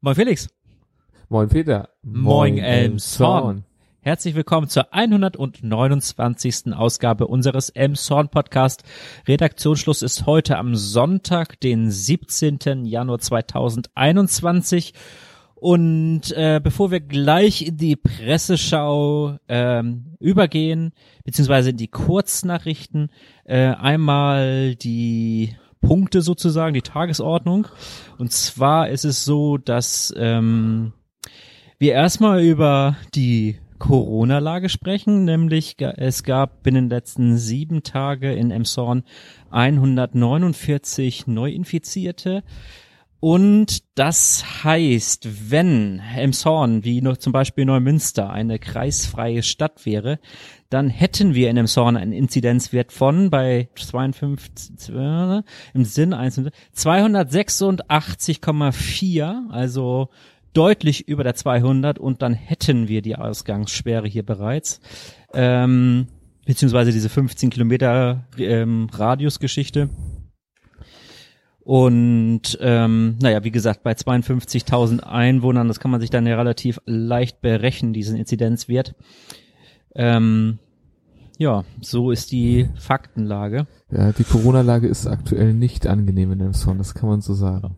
Moin Felix. Moin Peter. Moin Elmshorn. Herzlich willkommen zur 129. Ausgabe unseres Elmshorn Podcast. Redaktionsschluss ist heute am Sonntag, den 17. Januar 2021. Und äh, bevor wir gleich in die Presseschau ähm, übergehen, beziehungsweise in die Kurznachrichten, äh, einmal die Punkte sozusagen, die Tagesordnung. Und zwar ist es so, dass ähm, wir erstmal über die Corona-Lage sprechen, nämlich es gab binnen den letzten sieben Tage in Emshorn 149 Neuinfizierte. Und das heißt, wenn Emshorn, wie noch zum Beispiel Neumünster, eine kreisfreie Stadt wäre, dann hätten wir in Emshorn einen Inzidenzwert von bei 52, äh, im Sinn 286,4, also deutlich über der 200 und dann hätten wir die Ausgangssperre hier bereits. Ähm, beziehungsweise diese 15 Kilometer ähm, Radiusgeschichte. Und ähm, naja, wie gesagt, bei 52.000 Einwohnern, das kann man sich dann ja relativ leicht berechnen, diesen Inzidenzwert. Ähm, ja, so ist die Faktenlage. Ja, die Corona-Lage ist aktuell nicht angenehm in Elmshorn, das kann man so sagen.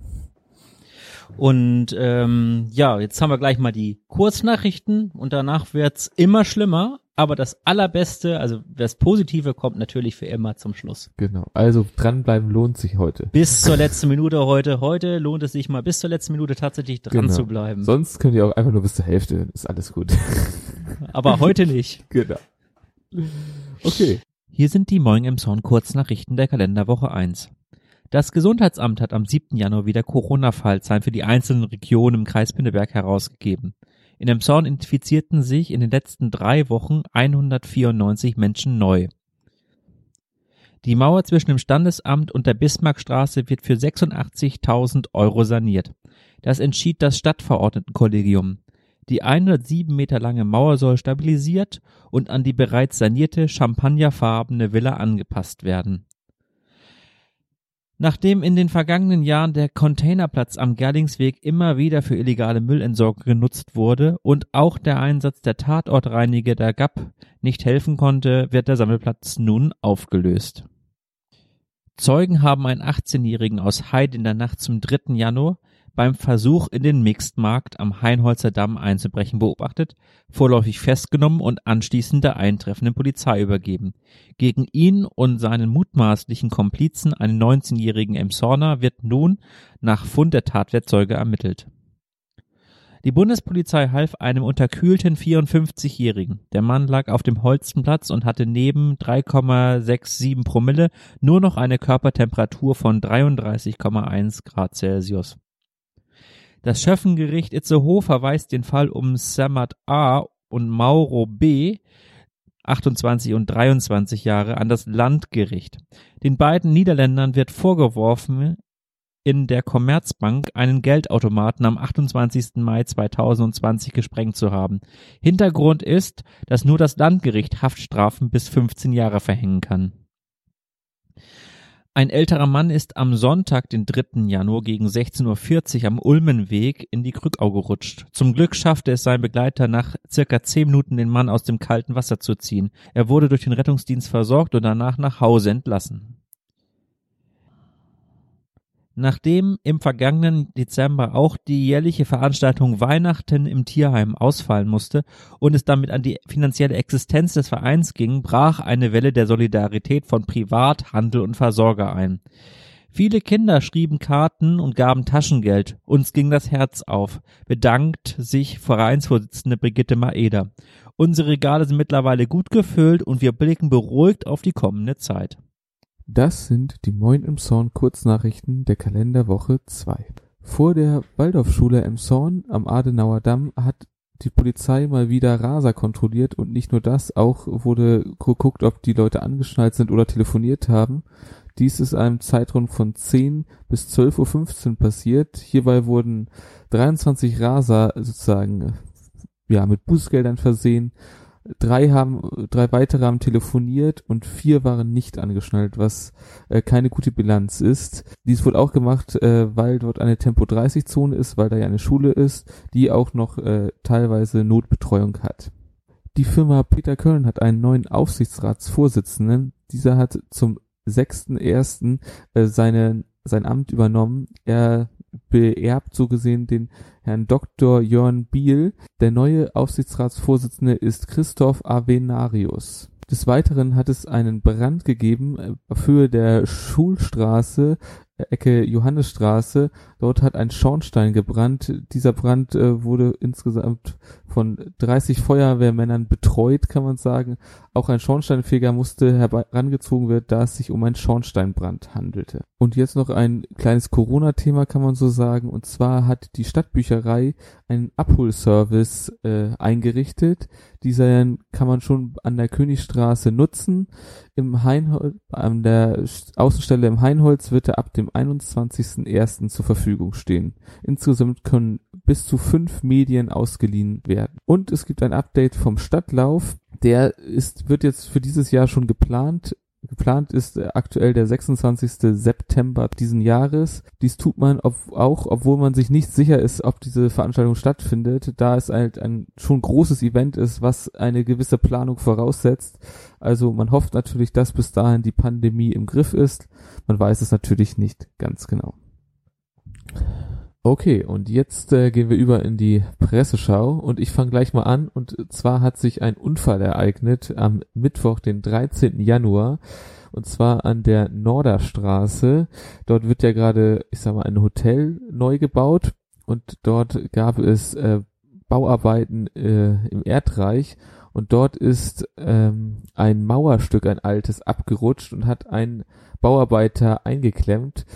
Und ähm, ja, jetzt haben wir gleich mal die Kurznachrichten und danach wird's immer schlimmer aber das Allerbeste, also das Positive kommt natürlich für immer zum Schluss. Genau. Also dranbleiben lohnt sich heute. Bis zur letzten Minute heute. Heute lohnt es sich mal bis zur letzten Minute tatsächlich dran genau. zu bleiben. Sonst könnt ihr auch einfach nur bis zur Hälfte. Ist alles gut. Aber heute nicht. Genau. Okay. Hier sind die Moin im Zorn Kurznachrichten der Kalenderwoche 1. Das Gesundheitsamt hat am 7. Januar wieder Corona-Fallzahlen für die einzelnen Regionen im Kreis Pinneberg herausgegeben. In Emshorn infizierten sich in den letzten drei Wochen 194 Menschen neu. Die Mauer zwischen dem Standesamt und der Bismarckstraße wird für 86.000 Euro saniert. Das entschied das Stadtverordnetenkollegium. Die 107 Meter lange Mauer soll stabilisiert und an die bereits sanierte champagnerfarbene Villa angepasst werden Nachdem in den vergangenen Jahren der Containerplatz am Gerlingsweg immer wieder für illegale Müllentsorgung genutzt wurde und auch der Einsatz der Tatortreiniger der GAP nicht helfen konnte, wird der Sammelplatz nun aufgelöst. Zeugen haben einen 18-Jährigen aus Heid in der Nacht zum 3. Januar beim Versuch, in den Mixedmarkt am Heinholzer Damm einzubrechen beobachtet, vorläufig festgenommen und anschließend der eintreffenden Polizei übergeben. Gegen ihn und seinen mutmaßlichen Komplizen, einen 19-jährigen Emshorner, wird nun nach Fund der Tatwerkzeuge ermittelt. Die Bundespolizei half einem unterkühlten 54-Jährigen. Der Mann lag auf dem Holstenplatz und hatte neben 3,67 Promille nur noch eine Körpertemperatur von 33,1 Grad Celsius. Das Schöffengericht Itzehoe verweist den Fall um Samad A. und Mauro B. 28 und 23 Jahre an das Landgericht. Den beiden Niederländern wird vorgeworfen, in der Commerzbank einen Geldautomaten am 28. Mai 2020 gesprengt zu haben. Hintergrund ist, dass nur das Landgericht Haftstrafen bis 15 Jahre verhängen kann. Ein älterer Mann ist am Sonntag, den 3. Januar gegen 16.40 Uhr am Ulmenweg in die Krückau gerutscht. Zum Glück schaffte es sein Begleiter nach circa 10 Minuten den Mann aus dem kalten Wasser zu ziehen. Er wurde durch den Rettungsdienst versorgt und danach nach Hause entlassen. Nachdem im vergangenen Dezember auch die jährliche Veranstaltung Weihnachten im Tierheim ausfallen musste und es damit an die finanzielle Existenz des Vereins ging, brach eine Welle der Solidarität von Privat, Handel und Versorger ein. Viele Kinder schrieben Karten und gaben Taschengeld. Uns ging das Herz auf, bedankt sich Vereinsvorsitzende Brigitte Maeder. Unsere Regale sind mittlerweile gut gefüllt und wir blicken beruhigt auf die kommende Zeit. Das sind die Moin im Zorn Kurznachrichten der Kalenderwoche 2. Vor der Waldorfschule im Zorn am Adenauer Damm hat die Polizei mal wieder Raser kontrolliert und nicht nur das, auch wurde geguckt, ob die Leute angeschnallt sind oder telefoniert haben. Dies ist einem Zeitraum von 10 bis 12.15 Uhr passiert. Hierbei wurden 23 Raser sozusagen ja mit Bußgeldern versehen drei haben, drei weitere haben telefoniert und vier waren nicht angeschnallt, was äh, keine gute Bilanz ist. Dies wurde auch gemacht, äh, weil dort eine Tempo 30 Zone ist, weil da ja eine Schule ist, die auch noch äh, teilweise Notbetreuung hat. Die Firma Peter Köln hat einen neuen Aufsichtsratsvorsitzenden. Dieser hat zum 6.1. Äh, seine, sein Amt übernommen. Er beerbt so gesehen den Herrn Dr. Jörn Biel. Der neue Aufsichtsratsvorsitzende ist Christoph Avenarius. Des Weiteren hat es einen Brand gegeben äh, Höhe der Schulstraße Ecke Johannesstraße. Dort hat ein Schornstein gebrannt. Dieser Brand äh, wurde insgesamt von 30 Feuerwehrmännern betreut, kann man sagen. Auch ein Schornsteinfeger musste herangezogen werden, da es sich um einen Schornsteinbrand handelte. Und jetzt noch ein kleines Corona-Thema, kann man so sagen. Und zwar hat die Stadtbücherei einen Abholservice äh, eingerichtet. Dieser kann man schon an der Königstraße nutzen. Im Heinholz, an der Außenstelle im Heinholz wird er ab dem 21.01. zur Verfügung stehen. Insgesamt können bis zu fünf Medien ausgeliehen werden. Und es gibt ein Update vom Stadtlauf. Der ist, wird jetzt für dieses Jahr schon geplant. Geplant ist aktuell der 26. September diesen Jahres. Dies tut man ob, auch, obwohl man sich nicht sicher ist, ob diese Veranstaltung stattfindet, da es halt ein schon großes Event ist, was eine gewisse Planung voraussetzt. Also man hofft natürlich, dass bis dahin die Pandemie im Griff ist. Man weiß es natürlich nicht ganz genau. Okay, und jetzt äh, gehen wir über in die Presseschau und ich fange gleich mal an. Und zwar hat sich ein Unfall ereignet am Mittwoch, den 13. Januar, und zwar an der Norderstraße. Dort wird ja gerade, ich sag mal, ein Hotel neu gebaut und dort gab es äh, Bauarbeiten äh, im Erdreich und dort ist ähm, ein Mauerstück, ein altes, abgerutscht und hat ein Bauarbeiter eingeklemmt.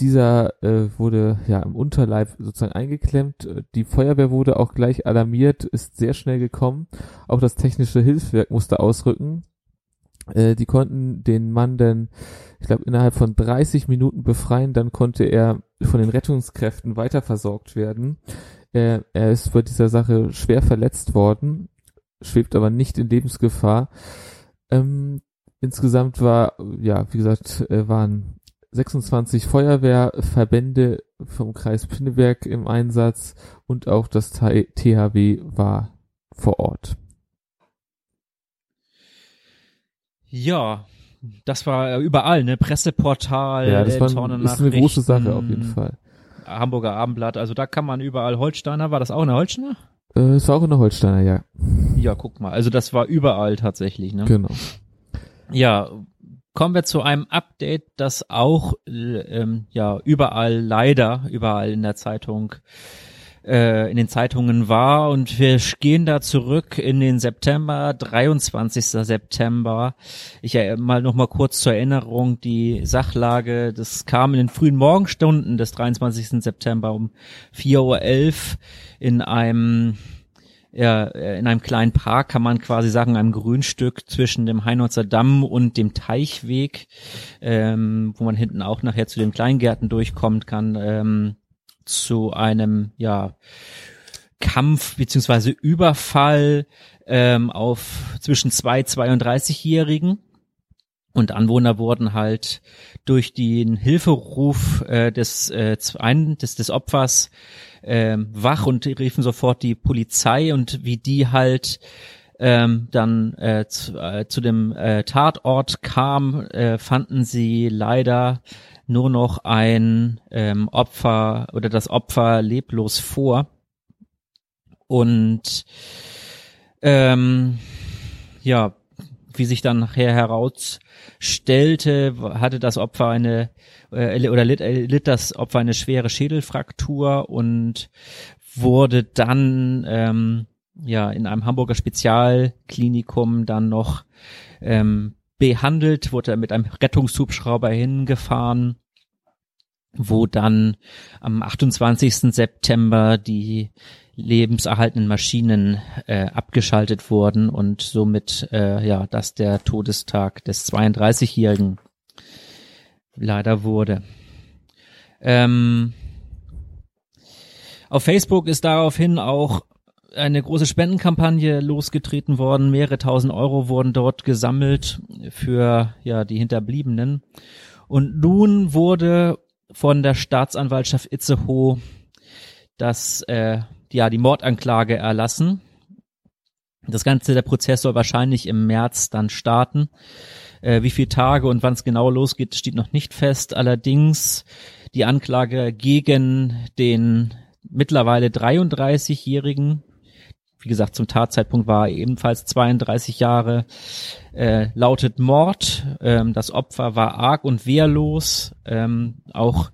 Dieser äh, wurde ja im Unterleib sozusagen eingeklemmt. Die Feuerwehr wurde auch gleich alarmiert, ist sehr schnell gekommen. Auch das technische Hilfswerk musste ausrücken. Äh, die konnten den Mann dann, ich glaube, innerhalb von 30 Minuten befreien. Dann konnte er von den Rettungskräften weiter versorgt werden. Er, er ist bei dieser Sache schwer verletzt worden, schwebt aber nicht in Lebensgefahr. Ähm, insgesamt war, ja, wie gesagt, äh, waren 26 Feuerwehrverbände vom Kreis Pinneberg im Einsatz und auch das THW war vor Ort. Ja, das war überall, ne? Presseportal, ja, das war ein, ist eine große Sache auf jeden Fall. Hamburger Abendblatt, also da kann man überall Holsteiner, war das auch eine Holsteiner? Äh, ist auch eine Holsteiner, ja. Ja, guck mal, also das war überall tatsächlich, ne? Genau. Ja, kommen wir zu einem Update, das auch ähm, ja überall leider überall in der Zeitung äh, in den Zeitungen war und wir gehen da zurück in den September, 23. September. Ich äh, mal noch mal kurz zur Erinnerung die Sachlage, das kam in den frühen Morgenstunden des 23. September um 4.11 Uhr in einem ja, in einem kleinen Park kann man quasi sagen, einem Grünstück zwischen dem Heinolzer Damm und dem Teichweg, ähm, wo man hinten auch nachher zu den Kleingärten durchkommt kann, ähm, zu einem, ja, Kampf beziehungsweise Überfall ähm, auf zwischen zwei 32-Jährigen und Anwohner wurden halt durch den Hilferuf äh, des, äh, einen, des, des Opfers äh, wach und riefen sofort die Polizei und wie die halt ähm, dann äh, zu, äh, zu dem äh, Tatort kam, äh, fanden sie leider nur noch ein ähm, Opfer oder das Opfer leblos vor. Und ähm, ja, wie sich dann nachher herausstellte, hatte das Opfer eine äh, oder litt, äh, litt das Opfer eine schwere Schädelfraktur und wurde dann ähm, ja in einem Hamburger Spezialklinikum dann noch ähm, behandelt, wurde mit einem Rettungshubschrauber hingefahren, wo dann am 28. September die lebenserhaltenden Maschinen äh, abgeschaltet wurden und somit äh, ja das der Todestag des 32-Jährigen leider wurde. Ähm, auf Facebook ist daraufhin auch eine große Spendenkampagne losgetreten worden. Mehrere tausend Euro wurden dort gesammelt für ja die Hinterbliebenen. Und nun wurde von der Staatsanwaltschaft Itzehoe das äh, ja die Mordanklage erlassen. Das ganze der Prozess soll wahrscheinlich im März dann starten. Äh, wie viele Tage und wann es genau losgeht, steht noch nicht fest. Allerdings die Anklage gegen den mittlerweile 33-jährigen, wie gesagt, zum Tatzeitpunkt war ebenfalls 32 Jahre, äh, lautet Mord. Ähm, das Opfer war arg und wehrlos. Ähm, auch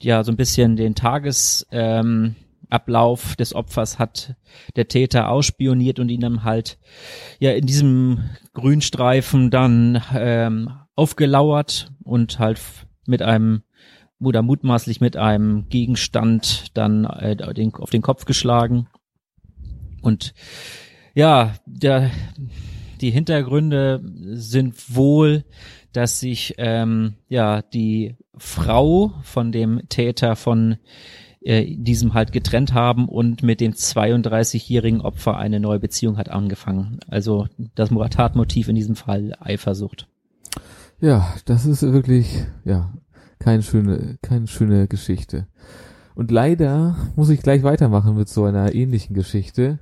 ja so ein bisschen den Tages ähm, Ablauf des Opfers hat der Täter ausspioniert und ihn dann halt ja in diesem Grünstreifen dann ähm, aufgelauert und halt mit einem oder mutmaßlich mit einem Gegenstand dann äh, den, auf den Kopf geschlagen. Und ja, der, die Hintergründe sind wohl, dass sich ähm, ja die Frau von dem Täter von äh, diesem halt getrennt haben und mit dem 32-jährigen Opfer eine neue Beziehung hat angefangen. Also das Tatmotiv in diesem Fall Eifersucht. Ja, das ist wirklich, ja, keine schöne, keine schöne Geschichte. Und leider muss ich gleich weitermachen mit so einer ähnlichen Geschichte.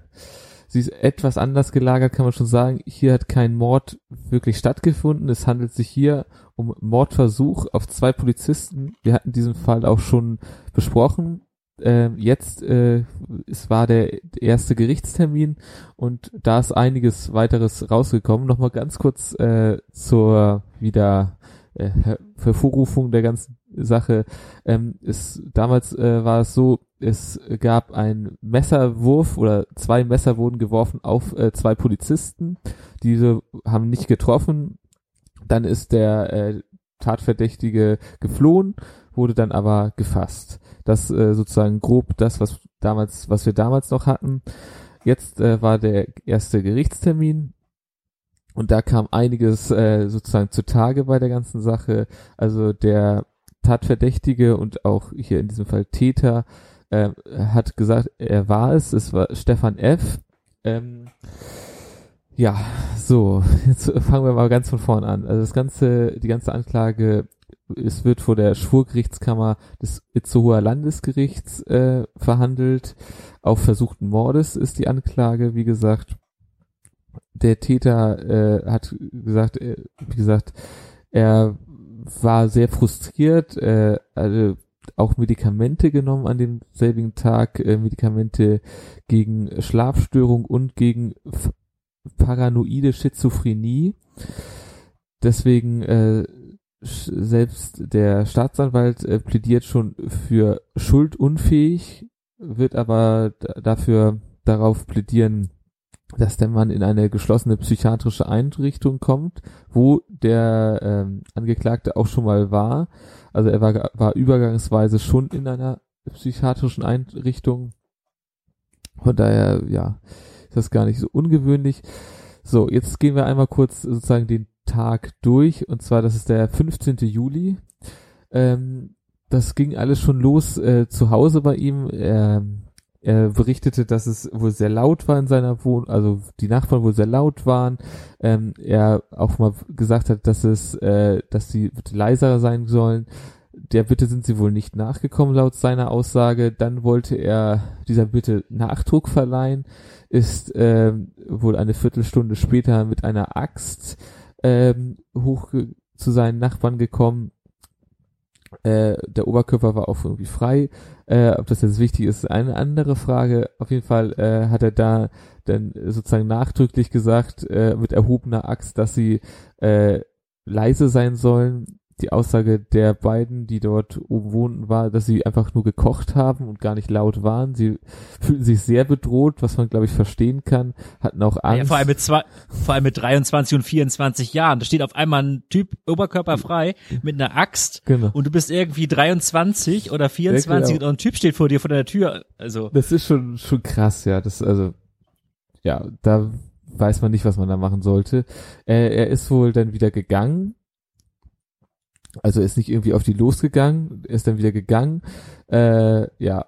Sie ist etwas anders gelagert, kann man schon sagen. Hier hat kein Mord wirklich stattgefunden. Es handelt sich hier um Mordversuch auf zwei Polizisten. Wir hatten diesen Fall auch schon besprochen äh, jetzt äh, es war der erste Gerichtstermin und da ist einiges weiteres rausgekommen. Nochmal ganz kurz äh, zur wieder äh, Hervorrufung der ganzen Sache. Ähm, ist, damals äh, war es so, es gab einen Messerwurf oder zwei Messer wurden geworfen auf äh, zwei Polizisten. Diese haben nicht getroffen. Dann ist der äh, Tatverdächtige geflohen, wurde dann aber gefasst. Das äh, sozusagen grob das, was damals, was wir damals noch hatten. Jetzt äh, war der erste Gerichtstermin und da kam einiges äh, sozusagen zutage bei der ganzen Sache. Also der Tatverdächtige und auch hier in diesem Fall Täter äh, hat gesagt, er war es. Es war Stefan F. Ähm, ja, so, jetzt fangen wir mal ganz von vorn an. Also das ganze, die ganze Anklage es wird vor der Schwurgerichtskammer des Itzehoer Landesgerichts äh, verhandelt. Auf versuchten Mordes ist die Anklage, wie gesagt. Der Täter äh, hat gesagt, äh, wie gesagt, er war sehr frustriert, äh, also auch Medikamente genommen an demselbigen Tag, äh, Medikamente gegen Schlafstörung und gegen paranoide Schizophrenie. Deswegen äh, selbst der Staatsanwalt äh, plädiert schon für schuldunfähig, wird aber dafür darauf plädieren, dass der Mann in eine geschlossene psychiatrische Einrichtung kommt, wo der ähm, Angeklagte auch schon mal war. Also er war, war übergangsweise schon in einer psychiatrischen Einrichtung. Von daher, ja, ist das gar nicht so ungewöhnlich. So, jetzt gehen wir einmal kurz sozusagen den Tag durch und zwar das ist der 15. Juli. Ähm, das ging alles schon los äh, zu Hause bei ihm. Er, er berichtete, dass es wohl sehr laut war in seiner Wohnung, also die Nachbarn wohl sehr laut waren. Ähm, er auch mal gesagt hat, dass es, äh, dass sie leiser sein sollen. Der Bitte sind sie wohl nicht nachgekommen laut seiner Aussage. Dann wollte er dieser Bitte Nachdruck verleihen, ist äh, wohl eine Viertelstunde später mit einer Axt ähm, hoch zu seinen Nachbarn gekommen. Äh, der Oberkörper war auch irgendwie frei. Äh, ob das jetzt wichtig ist, eine andere Frage. Auf jeden Fall äh, hat er da dann sozusagen nachdrücklich gesagt, äh, mit erhobener Axt, dass sie äh, leise sein sollen die Aussage der beiden, die dort oben wohnten, war, dass sie einfach nur gekocht haben und gar nicht laut waren. Sie fühlten sich sehr bedroht, was man, glaube ich, verstehen kann, hatten auch Angst. Ja, vor allem mit zwei, vor allem mit 23 und 24 Jahren. Da steht auf einmal ein Typ oberkörperfrei mit einer Axt genau. und du bist irgendwie 23 oder 24 ja, genau. und ein Typ steht vor dir vor der Tür. Also. Das ist schon, schon krass, ja. Das, also, ja, da weiß man nicht, was man da machen sollte. Äh, er ist wohl dann wieder gegangen Also ist nicht irgendwie auf die losgegangen, ist dann wieder gegangen. Äh, ja,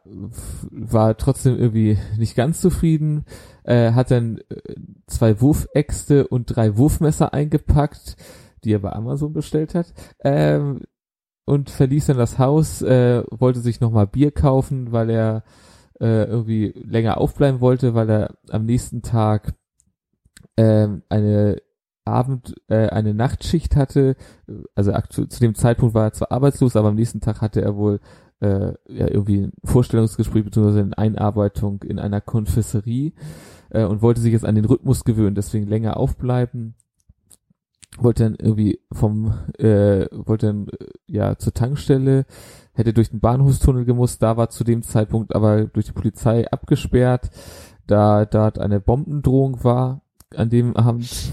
war trotzdem irgendwie nicht ganz zufrieden. Äh, hat dann äh, zwei Wurfäxte und drei Wurfmesser eingepackt, die er bei Amazon bestellt hat. Ähm, und verließ dann das Haus, äh, wollte sich nochmal Bier kaufen, weil er äh, irgendwie länger aufbleiben wollte, weil er am nächsten Tag äh, eine Abend äh, eine Nachtschicht hatte. Also zu, dem Zeitpunkt war er zwar arbeitslos, aber am nächsten Tag hatte er wohl äh, ja, irgendwie ein Vorstellungsgespräch bzw. eine Einarbeitung in einer Konfesserie äh, und wollte sich jetzt an den Rhythmus gewöhnen, deswegen länger aufbleiben. Wollte dann irgendwie vom, äh, wollte dann äh, ja zur Tankstelle, hätte durch den Bahnhofstunnel gemusst, da war zu dem Zeitpunkt aber durch die Polizei abgesperrt, da dort eine Bombendrohung war an dem Abend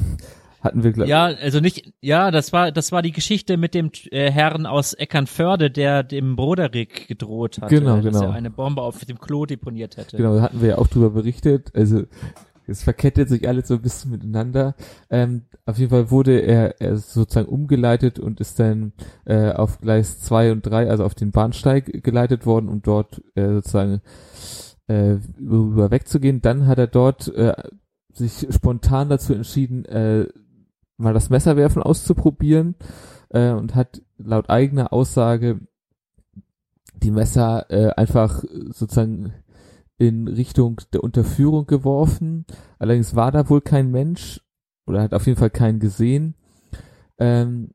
hatten wir glaub, ja also nicht ja das war das war die Geschichte mit dem äh, Herrn aus Eckernförde der dem Broderick gedroht hat genau, dass genau. er eine Bombe auf dem Klo deponiert hätte genau da hatten wir ja auch drüber berichtet also es verkettet sich alles so ein bisschen miteinander. Ähm, auf jeden Fall wurde er, er sozusagen umgeleitet und ist dann äh, auf Gleis zwei und drei, also auf den Bahnsteig geleitet worden, um dort äh, sozusagen äh, über wegzugehen. Dann hat er dort äh, sich spontan dazu entschieden, äh, mal das Messerwerfen auszuprobieren äh, und hat laut eigener Aussage die Messer äh, einfach sozusagen in Richtung der Unterführung geworfen. Allerdings war da wohl kein Mensch oder hat auf jeden Fall keinen gesehen. Ähm,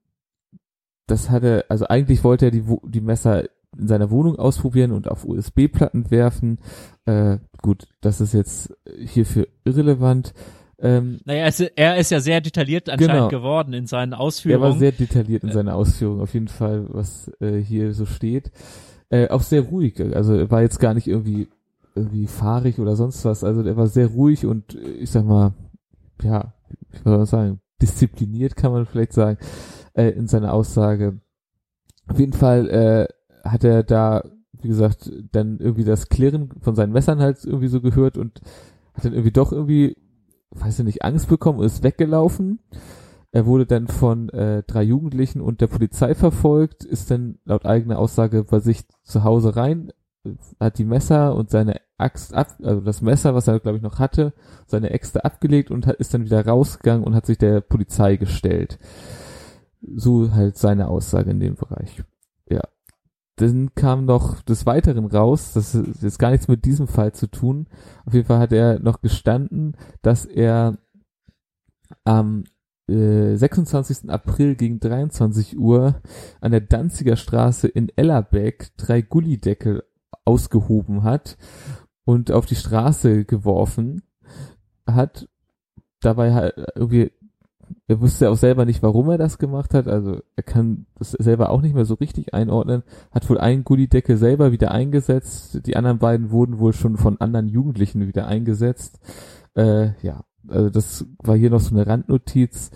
das hatte, also eigentlich wollte er die, die Messer in seiner Wohnung ausprobieren und auf USB-Platten werfen. Äh, gut, das ist jetzt hierfür irrelevant. Ähm, naja, es, er ist ja sehr detailliert anscheinend genau. geworden in seinen Ausführungen. Er war sehr detailliert in seinen Ausführungen, auf jeden Fall, was äh, hier so steht. Äh, auch sehr ruhig, also er war jetzt gar nicht irgendwie irgendwie fahrig oder sonst was. Also er war sehr ruhig und äh, ich sag mal, ja, ich würde sagen, diszipliniert kann man vielleicht sagen, äh, in seiner Aussage. Auf jeden Fall äh, hat er da, wie gesagt, dann irgendwie das Klirren von seinen Messern halt irgendwie so gehört und hat dann irgendwie doch irgendwie weiß ich nicht, Angst bekommen und ist weggelaufen. Er wurde dann von äh, drei Jugendlichen und der Polizei verfolgt, ist dann laut eigener Aussage bei sich zu Hause rein, hat die Messer und seine Axt ab, also das Messer, was er glaube ich noch hatte, seine Äxte abgelegt und hat, ist dann wieder rausgegangen und hat sich der Polizei gestellt. So halt seine Aussage in dem Bereich. Dann kam noch des Weiteren raus, das ist jetzt gar nichts mit diesem Fall zu tun. Auf jeden Fall hat er noch gestanden, dass er am äh, 26. April gegen 23 Uhr an der Danziger Straße in Ellerbeck drei Gullideckel ausgehoben hat und auf die Straße geworfen hat. Dabei halt irgendwie er wusste auch selber nicht, warum er das gemacht hat. Also er kann das selber auch nicht mehr so richtig einordnen. Hat wohl einen Gullideckel selber wieder eingesetzt. Die anderen beiden wurden wohl schon von anderen Jugendlichen wieder eingesetzt. Äh, ja, also das war hier noch so eine Randnotiz.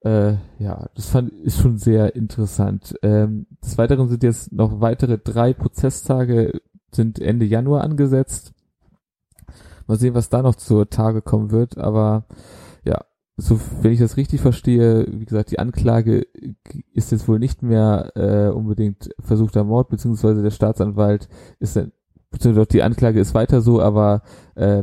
Äh, ja, das fand ist schon sehr interessant. Ähm, des Weiteren sind jetzt noch weitere drei Prozesstage sind Ende Januar angesetzt. Mal sehen, was da noch zur Tage kommen wird, aber so, wenn ich das richtig verstehe, wie gesagt, die Anklage ist jetzt wohl nicht mehr äh, unbedingt versuchter Mord, beziehungsweise der Staatsanwalt ist beziehungsweise die Anklage ist weiter so, aber äh,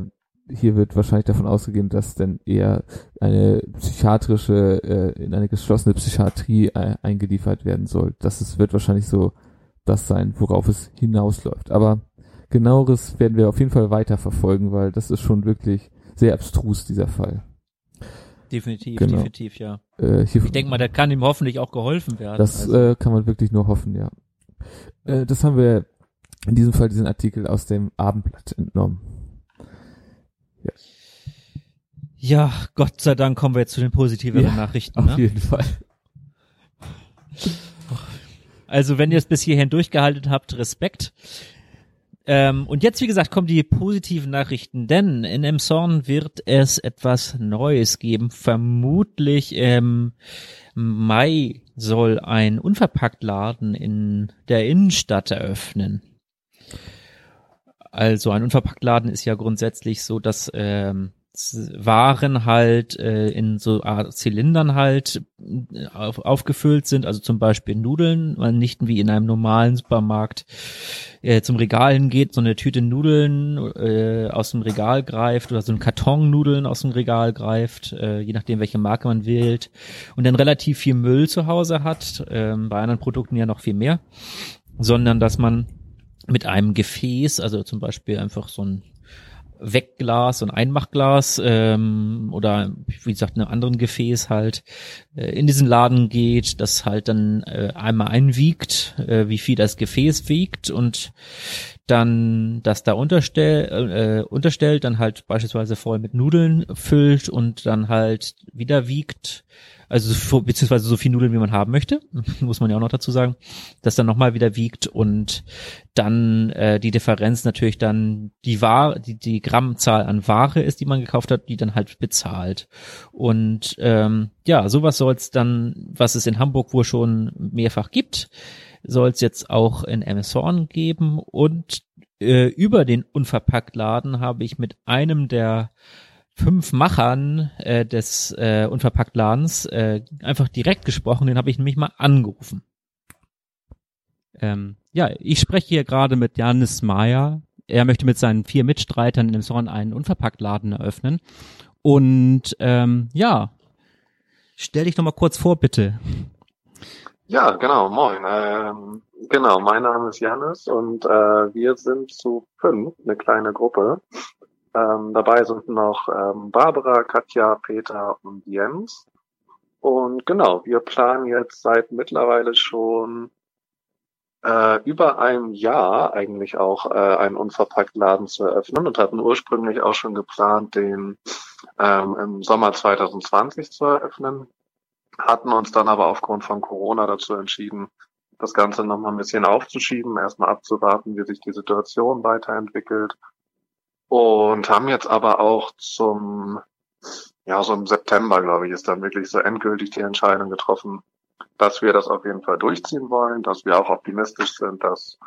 hier wird wahrscheinlich davon ausgegeben, dass dann eher eine psychiatrische, äh, in eine geschlossene Psychiatrie äh, eingeliefert werden soll. Das ist, wird wahrscheinlich so das sein, worauf es hinausläuft. Aber genaueres werden wir auf jeden Fall weiter verfolgen, weil das ist schon wirklich sehr abstrus, dieser Fall. Definitiv, genau. definitiv, ja. Äh, ich denke mal, da kann ihm hoffentlich auch geholfen werden. Das also. äh, kann man wirklich nur hoffen, ja. Äh, das haben wir in diesem Fall diesen Artikel aus dem Abendblatt entnommen. Ja. Ja, Gott sei Dank kommen wir jetzt zu den positiven ja, Nachrichten. Auf ne? jeden Fall. Also wenn ihr es bis hierhin durchgehalten habt, Respekt. Ähm, und jetzt, wie gesagt, kommen die positiven Nachrichten, denn in Emshorn wird es etwas Neues geben. Vermutlich im Mai soll ein Unverpacktladen in der Innenstadt eröffnen. Also ein Unverpacktladen ist ja grundsätzlich so, dass ähm, Waren halt äh, in so Art Zylindern halt äh, auf, aufgefüllt sind, also zum Beispiel Nudeln, man nicht wie in einem normalen Supermarkt äh, zum Regal hingeht, so eine Tüte Nudeln äh, aus dem Regal greift oder so ein Karton Nudeln aus dem Regal greift, äh, je nachdem welche Marke man wählt und dann relativ viel Müll zu Hause hat, äh, bei anderen Produkten ja noch viel mehr, sondern dass man mit einem Gefäß, also zum Beispiel einfach so ein Wegglas und Einmachglas ähm, oder wie gesagt einem anderen Gefäß halt äh, in diesen Laden geht, das halt dann äh, einmal einwiegt, äh, wie viel das Gefäß wiegt und dann das da unterstell, äh, unterstellt, dann halt beispielsweise voll mit Nudeln füllt und dann halt wieder wiegt also beziehungsweise so viel Nudeln, wie man haben möchte, muss man ja auch noch dazu sagen, das dann nochmal wieder wiegt und dann äh, die Differenz natürlich dann die Ware, die, die Grammzahl an Ware ist, die man gekauft hat, die dann halt bezahlt. Und ähm, ja, sowas soll es dann, was es in Hamburg wohl schon mehrfach gibt, soll es jetzt auch in Amazon geben und äh, über den Unverpacktladen habe ich mit einem der fünf Machern äh, des äh, Unverpacktladens äh, einfach direkt gesprochen, den habe ich nämlich mal angerufen. Ähm, ja, ich spreche hier gerade mit Janis Meyer. Er möchte mit seinen vier Mitstreitern in dem Zorn einen Unverpacktladen eröffnen. Und ähm, ja, stell dich doch mal kurz vor, bitte. Ja, genau, moin. Ähm, genau, mein Name ist Janis und äh, wir sind zu fünf, eine kleine Gruppe. Ähm, dabei sind noch ähm, Barbara, Katja, Peter und Jens. Und genau, wir planen jetzt seit mittlerweile schon äh, über einem Jahr eigentlich auch äh, einen Unverpacktladen zu eröffnen und hatten ursprünglich auch schon geplant, den ähm, im Sommer 2020 zu eröffnen, hatten uns dann aber aufgrund von Corona dazu entschieden, das Ganze nochmal ein bisschen aufzuschieben, erstmal abzuwarten, wie sich die Situation weiterentwickelt und haben jetzt aber auch zum, ja, so im September, glaube ich, ist dann wirklich so endgültig die Entscheidung getroffen, dass wir das auf jeden Fall durchziehen wollen, dass wir auch optimistisch sind, dass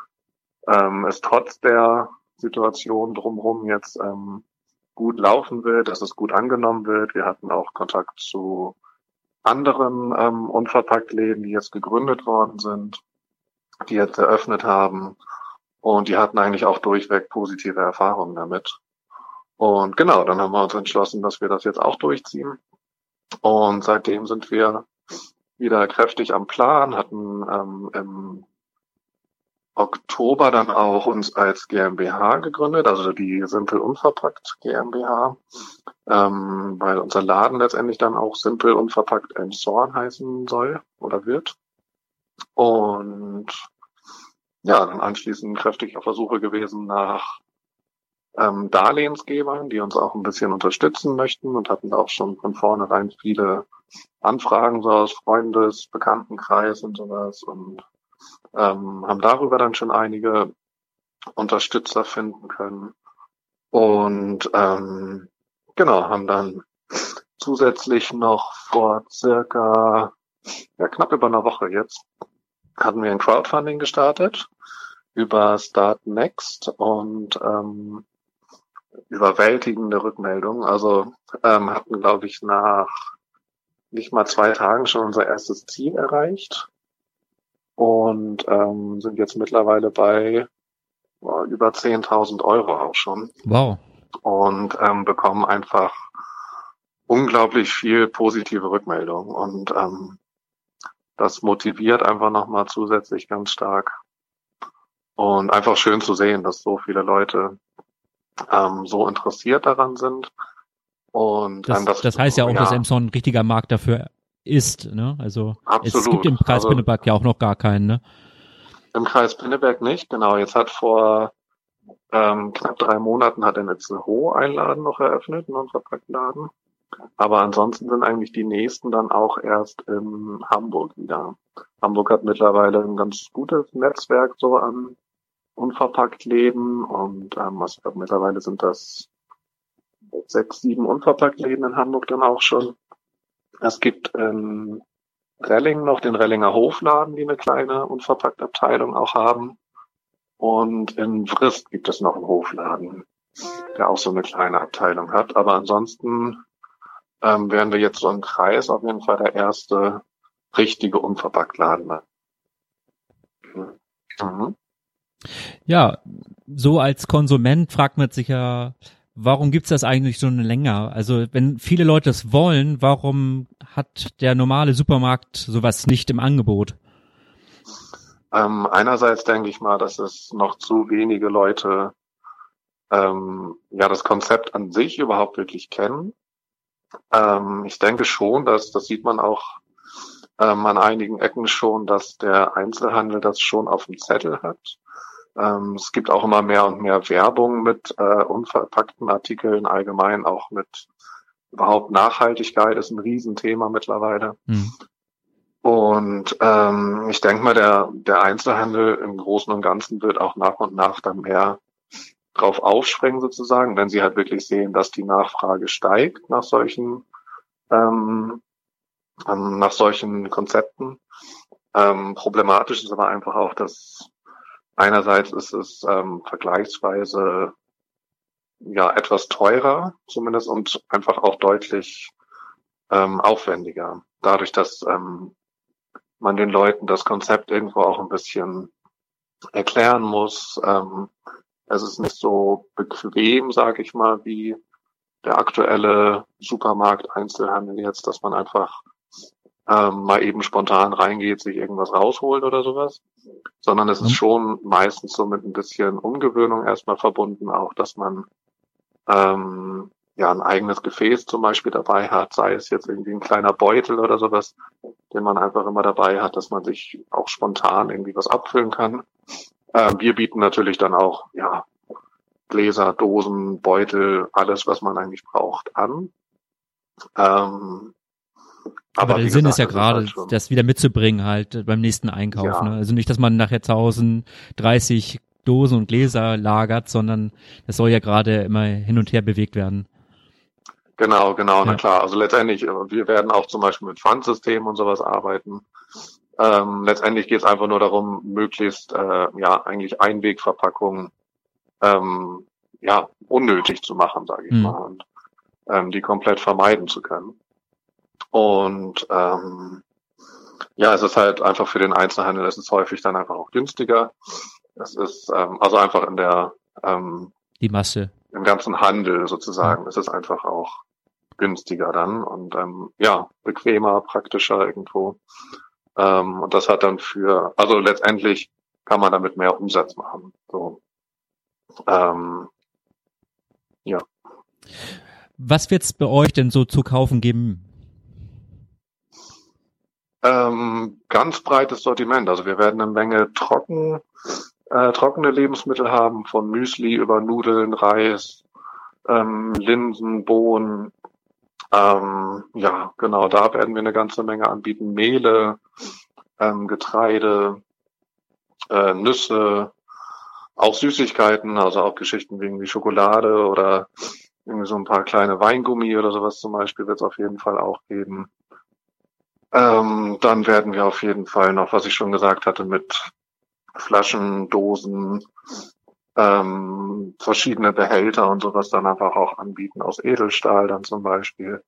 ähm, es trotz der Situation drumherum jetzt ähm, gut laufen wird, dass es gut angenommen wird. Wir hatten auch Kontakt zu anderen ähm, Unverpacktläden, die jetzt gegründet worden sind, die jetzt eröffnet haben. Und die hatten eigentlich auch durchweg positive Erfahrungen damit. Und genau, dann haben wir uns entschlossen, dass wir das jetzt auch durchziehen. Und seitdem sind wir wieder kräftig am Plan, hatten ähm, im Oktober dann auch uns als GmbH gegründet, also die Simpel Unverpackt GmbH, ähm, weil unser Laden letztendlich dann auch Simpel Unverpackt Zorn heißen soll oder wird. Und ja, dann anschließend kräftig auf Versuche gewesen nach ähm, Darlehensgebern, die uns auch ein bisschen unterstützen möchten und hatten auch schon von vornherein viele Anfragen so aus Freundes, Bekanntenkreis und sowas und ähm, haben darüber dann schon einige Unterstützer finden können und ähm, genau haben dann zusätzlich noch vor circa ja, knapp über einer Woche jetzt hatten wir ein Crowdfunding gestartet über Start Next und ähm, überwältigende Rückmeldung. Also ähm, hatten, glaube ich, nach nicht mal zwei Tagen schon unser erstes Ziel erreicht und ähm, sind jetzt mittlerweile bei oh, über 10.000 Euro auch schon. Wow. Und ähm, bekommen einfach unglaublich viel positive Rückmeldung und ähm, das motiviert einfach nochmal zusätzlich ganz stark. Und einfach schön zu sehen, dass so viele Leute ähm, so interessiert daran sind. Und das, das, das heißt ja auch, ja, dass Emson ein richtiger Markt dafür ist. Ne? Also absolut. es gibt im Kreis also, Pinneberg ja auch noch gar keinen. Ne? Im Kreis Pinneberg nicht, genau. Jetzt hat vor ähm, knapp drei Monaten hat er Netzelhoh ein Laden noch eröffnet, einen Verpacktladen. Aber ansonsten sind eigentlich die nächsten dann auch erst in Hamburg wieder. Hamburg hat mittlerweile ein ganz gutes Netzwerk so an unverpackt Läden und ähm, was ich mittlerweile sind das sechs, sieben unverpackt Läden in Hamburg dann auch schon. Es gibt in Relling noch den Rellinger Hofladen, die eine kleine unverpackt Abteilung auch haben. Und in Frist gibt es noch einen Hofladen. der auch so eine kleine Abteilung hat. Aber ansonsten ähm, wären wir jetzt so im Kreis auf jeden Fall der erste richtige Unverpacktladen. Mhm. Ja, so als Konsument fragt man sich ja, warum gibt's das eigentlich schon länger? Also wenn viele Leute es wollen, warum hat der normale Supermarkt sowas nicht im Angebot? Ähm, einerseits denke ich mal, dass es noch zu wenige Leute ähm, ja das Konzept an sich überhaupt wirklich kennen. Ähm, ich denke schon, dass das sieht man auch ähm, an einigen Ecken schon, dass der Einzelhandel das schon auf dem Zettel hat. Ähm, es gibt auch immer mehr und mehr Werbung mit äh, unverpackten Artikeln, allgemein auch mit überhaupt Nachhaltigkeit ist ein Riesenthema mittlerweile. Mhm. Und ähm, ich denke mal, der, der Einzelhandel im Großen und Ganzen wird auch nach und nach dann mehr drauf aufspringen sozusagen, wenn sie halt wirklich sehen, dass die Nachfrage steigt nach solchen ähm, ähm, nach solchen Konzepten. Ähm, problematisch ist aber einfach auch, dass einerseits ist es ähm, vergleichsweise ja etwas teurer zumindest und einfach auch deutlich ähm, aufwendiger. Dadurch, dass ähm, man den Leuten das Konzept irgendwo auch ein bisschen erklären muss. Ähm, es ist nicht so bequem, sage ich mal, wie der aktuelle Supermarkt-Einzelhandel jetzt, dass man einfach ähm, mal eben spontan reingeht, sich irgendwas rausholt oder sowas, sondern es ist mhm. schon meistens so mit ein bisschen Umgewöhnung erstmal verbunden, auch dass man ähm, ja ein eigenes Gefäß zum Beispiel dabei hat, sei es jetzt irgendwie ein kleiner Beutel oder sowas, den man einfach immer dabei hat, dass man sich auch spontan irgendwie was abfüllen kann. Ähm, wir bieten natürlich dann auch ja Gläser, Dosen, Beutel, alles, was man eigentlich braucht, an. Ähm, aber, aber der Sinn gesagt, ist ja gerade, halt das wieder mitzubringen halt beim nächsten Einkauf. Ja. Ne? Also nicht, dass man nachher zu Hause 30 Dosen und Gläser lagert, sondern das soll ja gerade immer hin und her bewegt werden. Genau, genau, ja. na klar. Also letztendlich, wir werden auch zum Beispiel mit Pfandsystemen und sowas arbeiten. Ähm, letztendlich geht es einfach nur darum, möglichst äh, ja eigentlich Einwegverpackungen ähm, ja unnötig zu machen, sage ich mhm. mal, und ähm, die komplett vermeiden zu können. Und ähm, ja, es ist halt einfach für den Einzelhandel, es ist häufig dann einfach auch günstiger. Es ist ähm, also einfach in der ähm, die Masse. Im ganzen Handel sozusagen. Ja. Es ist einfach auch günstiger dann und ähm, ja, bequemer, praktischer irgendwo. Ähm, und das hat dann für, also letztendlich kann man damit mehr Umsatz machen. So. Ähm, ja. Was wird's bei euch denn so zu kaufen geben? Ähm, ganz breites Sortiment. Also wir werden eine Menge trocken, äh, trockene Lebensmittel haben, von Müsli über Nudeln, Reis, ähm, Linsen, Bohnen. Ähm, ja, genau, da werden wir eine ganze Menge anbieten. Mehle, ähm, Getreide, äh, Nüsse, auch Süßigkeiten, also auch Geschichten wie irgendwie Schokolade oder irgendwie so ein paar kleine Weingummi oder sowas zum Beispiel wird es auf jeden Fall auch geben. Ähm, dann werden wir auf jeden Fall noch, was ich schon gesagt hatte, mit Flaschen, Dosen, ähm, verschiedene Behälter und sowas dann einfach auch anbieten aus Edelstahl dann zum Beispiel.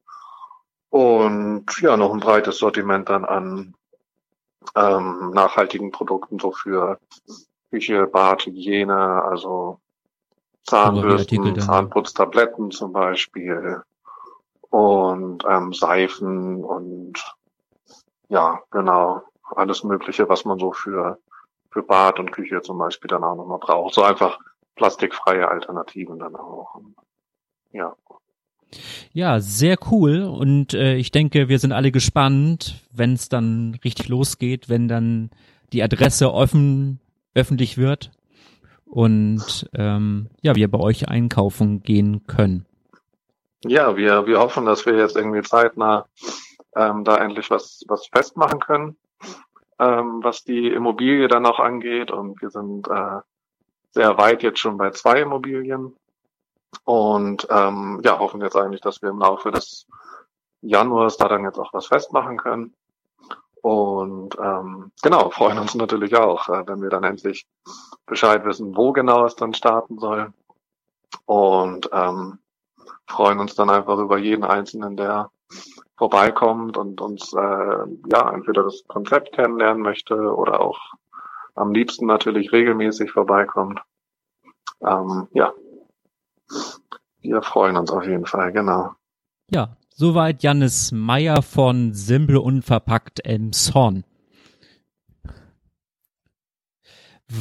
Und ja, noch ein breites Sortiment dann an ähm, nachhaltigen Produkten so für Küche, Bad, Hygiene, also Zahnbürsten, Zahnputztabletten zum Beispiel und ähm, Seifen und ja, genau. Alles Mögliche, was man so für, für Bad und Küche zum Beispiel dann auch nochmal braucht. So einfach plastikfreie Alternativen dann auch. Ja. Ja, sehr cool. Und äh, ich denke, wir sind alle gespannt, wenn es dann richtig losgeht, wenn dann die Adresse offen öffentlich wird und ähm, ja, wir bei euch einkaufen gehen können. Ja, wir, wir hoffen, dass wir jetzt irgendwie zeitnah ähm, da endlich was, was festmachen können, ähm, was die Immobilie dann auch angeht. Und wir sind äh, sehr weit jetzt schon bei zwei Immobilien und ähm, ja, hoffen jetzt eigentlich, dass wir im Laufe des Januars da dann jetzt auch was festmachen können. Und ähm, genau, freuen uns natürlich auch, äh, wenn wir dann endlich Bescheid wissen, wo genau es dann starten soll. und ähm, freuen uns dann einfach über jeden Einzelnen, der vorbeikommt und uns äh, ja entweder das Konzept kennenlernen möchte oder auch am liebsten natürlich regelmäßig vorbeikommt. Ähm, ja, wir freuen uns auf jeden Fall, genau. Ja, soweit Jannis Meyer von Simple Unverpackt Emshorn.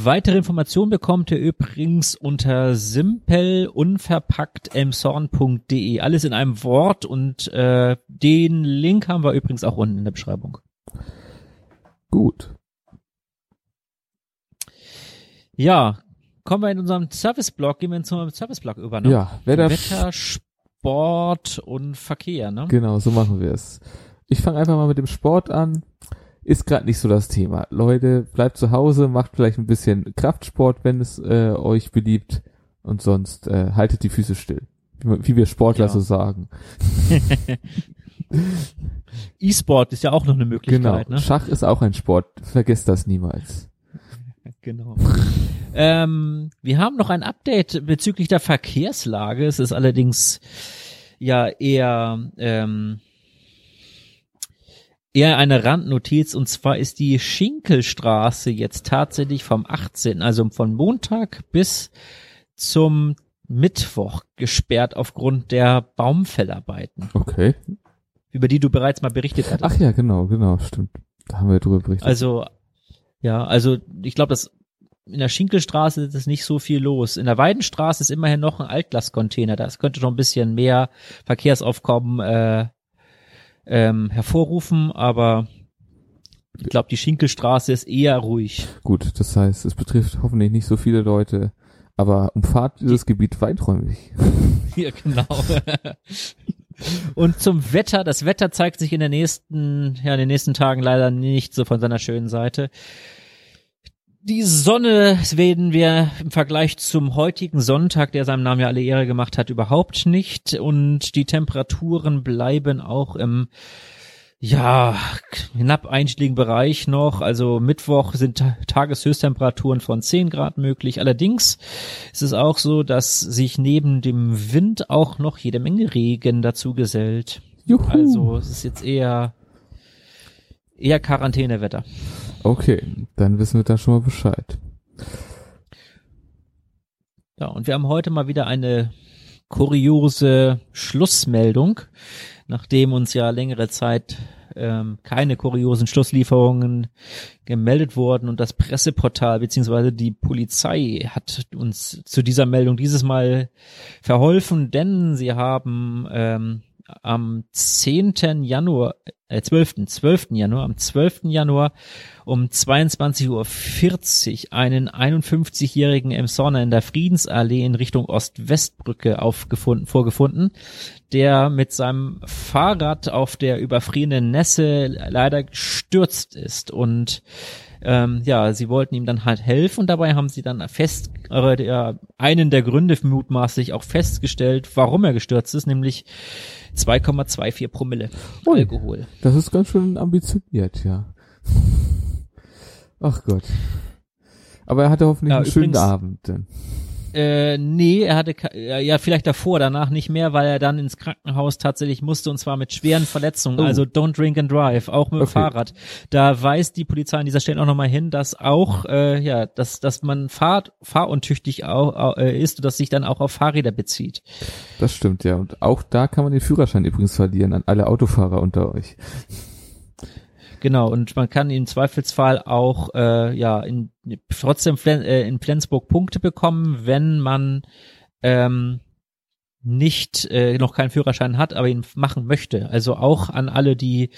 Weitere Informationen bekommt ihr übrigens unter simpelunverpacktemsorn.de. Alles in einem Wort und äh, den Link haben wir übrigens auch unten in der Beschreibung. Gut. Ja, kommen wir in unserem Service-Blog, gehen wir in unserem Service-Blog über. Ne? Ja, da Wetter, Sport und Verkehr, ne? Genau, so machen wir es. Ich fange einfach mal mit dem Sport an. Ist gerade nicht so das Thema. Leute, bleibt zu Hause, macht vielleicht ein bisschen Kraftsport, wenn es äh, euch beliebt. Und sonst äh, haltet die Füße still. Wie, wie wir Sportler Ja. so sagen. E-Sport ist ja auch noch eine Genau. Möglichkeit, ne? Schach ist auch ein Sport. Vergesst das niemals. Genau. ähm, wir haben noch ein Update bezüglich der Verkehrslage. Es ist allerdings ja eher ähm, eher eine Randnotiz und zwar ist die Schinkelstraße jetzt tatsächlich vom 18., also von Montag bis zum Mittwoch gesperrt aufgrund der Baumfellarbeiten, Okay. über die du bereits mal berichtet hattest. Ach ja, genau, genau, stimmt. Da haben wir drüber berichtet. Also, ja, also ich glaube, dass in der Schinkelstraße ist nicht so viel los. In der Weidenstraße ist immerhin noch ein Altglascontainer. Das könnte noch ein bisschen mehr Verkehrsaufkommen äh, ähm, hervorrufen, aber ich glaube, die Schinkelstraße ist eher ruhig. Gut, das heißt, es betrifft hoffentlich nicht so viele Leute, aber umfahrt dieses Gebiet weiträumig. Ja, genau. Und zum Wetter, das Wetter zeigt sich in der nächsten, ja, in den nächsten Tagen leider nicht so von seiner schönen Seite. Die Sonne werden wir im Vergleich zum heutigen Sonntag, der seinem Namen ja alle Ehre gemacht hat, überhaupt nicht. Und die Temperaturen bleiben auch im, ja, knapp einstelligen Bereich noch. Also Mittwoch sind Ta- Tageshöchsttemperaturen von 10 Grad möglich. Allerdings ist es auch so, dass sich neben dem Wind auch noch jede Menge Regen dazu gesellt. Juhu. Also es ist jetzt eher eher Quarantänewetter. Okay, dann wissen wir da schon mal Bescheid. Ja, und wir haben heute mal wieder eine kuriose Schlussmeldung, nachdem uns ja längere Zeit ähm, keine kuriosen Schlusslieferungen gemeldet wurden und das Presseportal beziehungsweise die Polizei hat uns zu dieser Meldung dieses Mal verholfen, denn sie haben ähm, am 10. Januar, äh, 12. 12. Januar, am 12. Januar um 22.40 Uhr einen 51-jährigen Emsonner in der Friedensallee in Richtung Ost-West-Brücke aufgefunden, vorgefunden, der mit seinem Fahrrad auf der überfrierenden Nässe leider gestürzt ist und ähm, ja, sie wollten ihm dann halt helfen und dabei haben sie dann fest, äh, der, einen der Gründe mutmaßlich auch festgestellt, warum er gestürzt ist, nämlich 2,24 Promille Ui. Alkohol. Das ist ganz schön ambitioniert, ja. Ach Gott. Aber er hatte hoffentlich Ja, einen schönen übrigens- Abend. Denn. Äh, nee, er hatte, ja, vielleicht davor, danach nicht mehr, weil er dann ins Krankenhaus tatsächlich musste und zwar mit schweren Verletzungen. Oh. Also don't drink and drive, auch mit dem Okay. Fahrrad. Da weist die Polizei an dieser Stelle auch nochmal hin, dass auch, äh, ja, dass, dass man fahr, fahruntüchtig auch, äh, ist und das sich dann auch auf Fahrräder bezieht. Das stimmt, ja. Und auch da kann man den Führerschein übrigens verlieren an alle Autofahrer unter euch. Genau, und man kann im Zweifelsfall auch äh, ja in, trotzdem äh, in Flensburg Punkte bekommen, wenn man ähm, nicht äh, noch keinen Führerschein hat, aber ihn machen möchte. Also auch an alle, die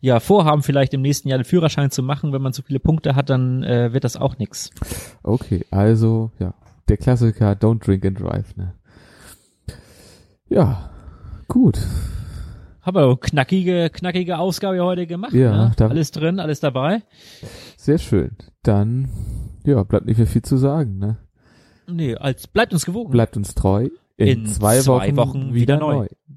ja vorhaben, vielleicht im nächsten Jahr den Führerschein zu machen, wenn man so viele Punkte hat, dann äh, wird das auch nix. Okay, also, ja. Der Klassiker Don't Drink and Drive, ne? Ja, gut. Haben wir knackige, knackige Ausgabe heute gemacht. Ja, ne? alles drin, alles dabei. Sehr schön. Dann, ja, bleibt nicht mehr viel zu sagen, ne? Nee, als bleibt uns gewogen. Bleibt uns treu. In, In zwei, zwei Wochen, Wochen wieder wieder neu. neu.